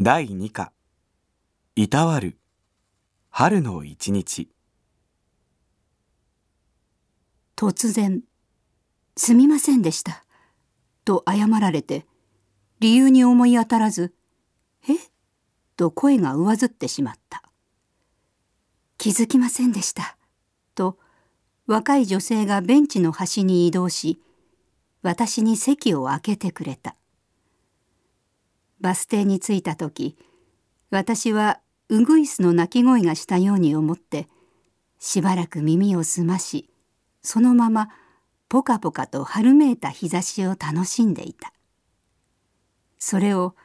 第2課。いたわる。春の一日。突然「すみませんでした」と謝られて理由に思い当たらず「え？と声が上ずってしまった「気づきませんでした」と若い女性がベンチの端に移動し私に席を空けてくれた。バス停に着いた時私はウグイスの鳴き声がしたように思ってしばらく耳を澄ましそのままポカポカと春めいた日差しを楽しんでいた。それを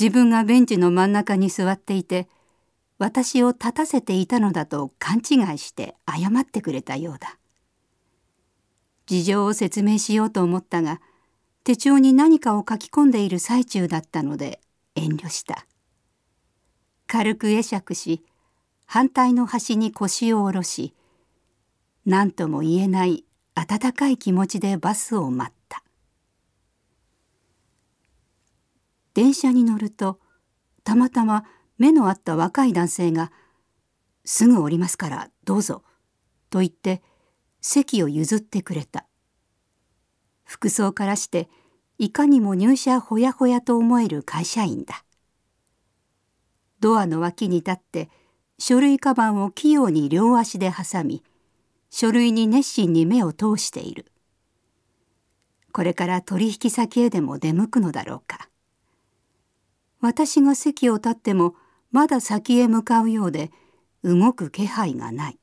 自分がベンチの真ん中に座っていて私を立たせていたのだと勘違いして謝ってくれたようだ。事情を説明しようと思ったが手帳に何かを書き込んでいる最中だったので遠慮した。軽く会釈し反対の端に腰を下ろし何とも言えない温かい気持ちでバスを待った。電車に乗るとたまたま目の合った若い男性が「すぐ降りますからどうぞ」と言って席を譲ってくれた。服装からしていかにも入社ほやほやと思える会社員だ。ドアの脇に立って書類カバンを器用に両足で挟み書類に熱心に目を通している。これから取引先へでも出向くのだろうか。私が席を立ってもまだ先へ向かうようで動く気配がない。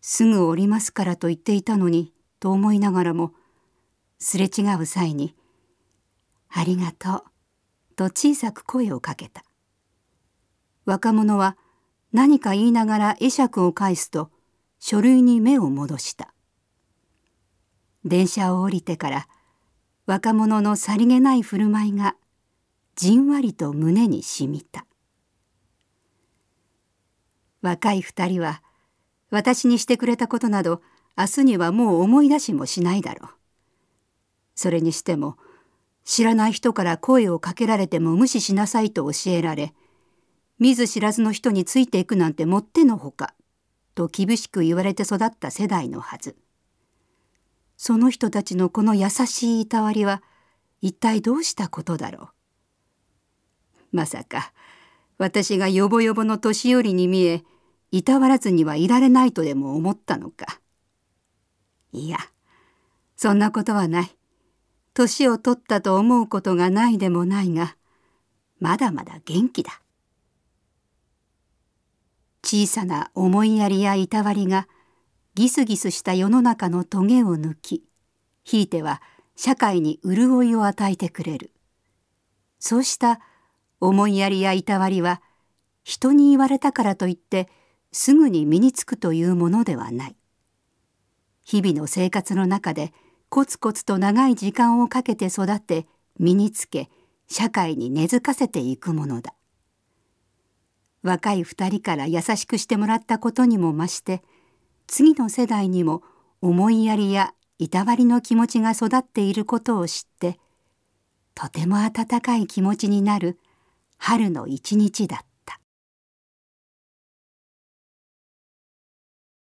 すぐ降りますからと言っていたのにと思いながらもすれ違う際に「ありがとう」と小さく声をかけた。若者は何か言いながら会釈を返すと書類に目を戻した。電車を降りてから若者のさりげない振る舞いがじんわりと胸にしみた。若い二人は私にしてくれたことなど明日にはもう思い出しもしないだろう。それにしても知らない人から声をかけられても無視しなさいと教えられ見ず知らずの人についていくなんてもってのほかと厳しく言われて育った世代のはず。その人たちのこの優しいいたわりは一体どうしたことだろう。まさか私がよぼよぼの年寄りに見えいたわらずにはいられないとでも思ったのか。いやそんなことはない。年を取ったと思うことがないでもないがまだまだ元気だ。小さな思いやりやいたわりがギスギスした世の中のトゲを抜きひいては社会に潤いを与えてくれる。そうした思いやりやいたわりは人に言われたからといってすぐに身につくというものではない。日々の生活の中でコツコツと長い時間をかけて育て身につけ社会に根付かせていくものだ。若い二人から優しくしてもらったことにも増して次の世代にも思いやりやいたわりの気持ちが育っていることを知ってとても温かい気持ちになる春の一日だった。